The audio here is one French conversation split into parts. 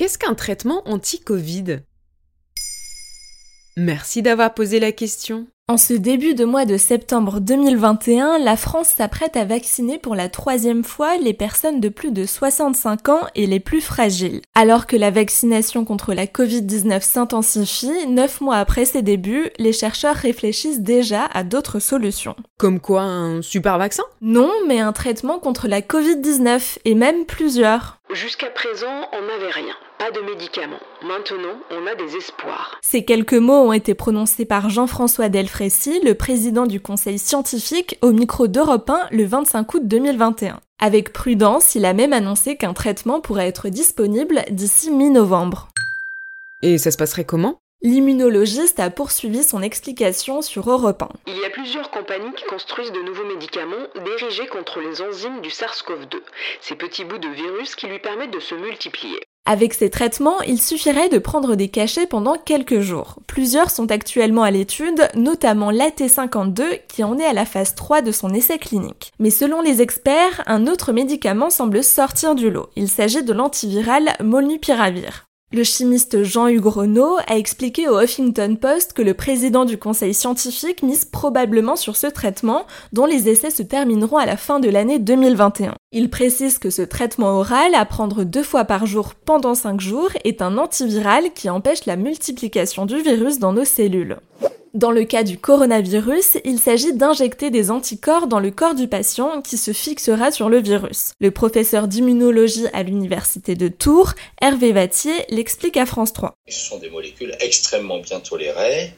Qu'est-ce qu'un traitement anti-Covid? Merci d'avoir posé la question. En ce début de mois de septembre 2021, la France s'apprête à vacciner pour la troisième fois les personnes de plus de 65 ans et les plus fragiles. Alors que la vaccination contre la Covid-19 s'intensifie, neuf mois après ses débuts, les chercheurs réfléchissent déjà à d'autres solutions. Comme quoi un super vaccin? Non, mais un traitement contre la Covid-19, et même plusieurs. Jusqu'à présent, on n'avait rien, pas de médicaments. Maintenant, on a des espoirs. Ces quelques mots ont été prononcés par Jean-François Delfrécy, le président du conseil scientifique, au micro d'Europe 1 le 25 août 2021. Avec prudence, il a même annoncé qu'un traitement pourrait être disponible d'ici mi-novembre. Et ça se passerait comment? L'immunologiste a poursuivi son explication sur Europe 1. Il y a plusieurs compagnies qui construisent de nouveaux médicaments dirigés contre les enzymes du SARS-CoV-2, ces petits bouts de virus qui lui permettent de se multiplier. Avec ces traitements, il suffirait de prendre des cachets pendant quelques jours. Plusieurs sont actuellement à l'étude, notamment l'AT52 qui en est à la phase 3 de son essai clinique. Mais selon les experts, un autre médicament semble sortir du lot. Il s'agit de l'antiviral Molnupiravir. Le chimiste Jean-Hugues Renaud a expliqué au Huffington Post que le président du conseil scientifique mise probablement sur ce traitement, dont les essais se termineront à la fin de l'année 2021. Il précise que ce traitement oral, à prendre deux fois par jour pendant cinq jours, est un antiviral qui empêche la multiplication du virus dans nos cellules. Dans le cas du coronavirus, il s'agit d'injecter des anticorps dans le corps du patient qui se fixera sur le virus. Le professeur d'immunologie à l'université de Tours, Hervé Vattier, l'explique à France 3. Ce sont des molécules extrêmement bien tolérées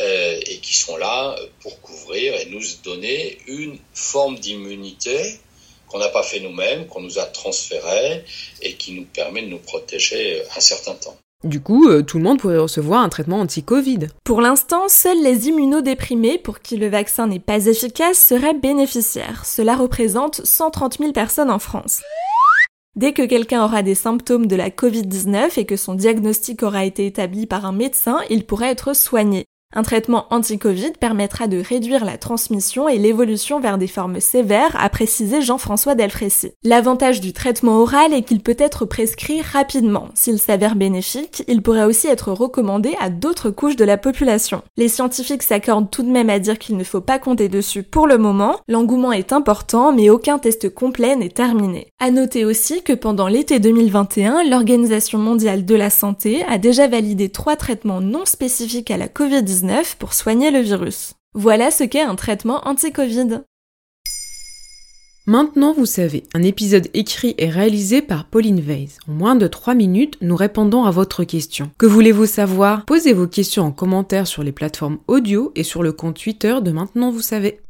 euh, et qui sont là pour couvrir et nous donner une forme d'immunité qu'on n'a pas fait nous-mêmes, qu'on nous a transféré et qui nous permet de nous protéger un certain temps. Du coup, euh, tout le monde pourrait recevoir un traitement anti-Covid. Pour l'instant, seuls les immunodéprimés pour qui le vaccin n'est pas efficace seraient bénéficiaires. Cela représente 130 000 personnes en France. Dès que quelqu'un aura des symptômes de la Covid-19 et que son diagnostic aura été établi par un médecin, il pourrait être soigné. Un traitement anti-Covid permettra de réduire la transmission et l'évolution vers des formes sévères, a précisé Jean-François Delfrécy. L'avantage du traitement oral est qu'il peut être prescrit rapidement. S'il s'avère bénéfique, il pourrait aussi être recommandé à d'autres couches de la population. Les scientifiques s'accordent tout de même à dire qu'il ne faut pas compter dessus pour le moment. L'engouement est important, mais aucun test complet n'est terminé. À noter aussi que pendant l'été 2021, l'Organisation mondiale de la santé a déjà validé trois traitements non spécifiques à la Covid-19 pour soigner le virus. Voilà ce qu'est un traitement anti-Covid. Maintenant, vous savez, un épisode écrit et réalisé par Pauline Weiss. En moins de 3 minutes, nous répondons à votre question. Que voulez-vous savoir? Posez vos questions en commentaire sur les plateformes audio et sur le compte Twitter de Maintenant, vous savez.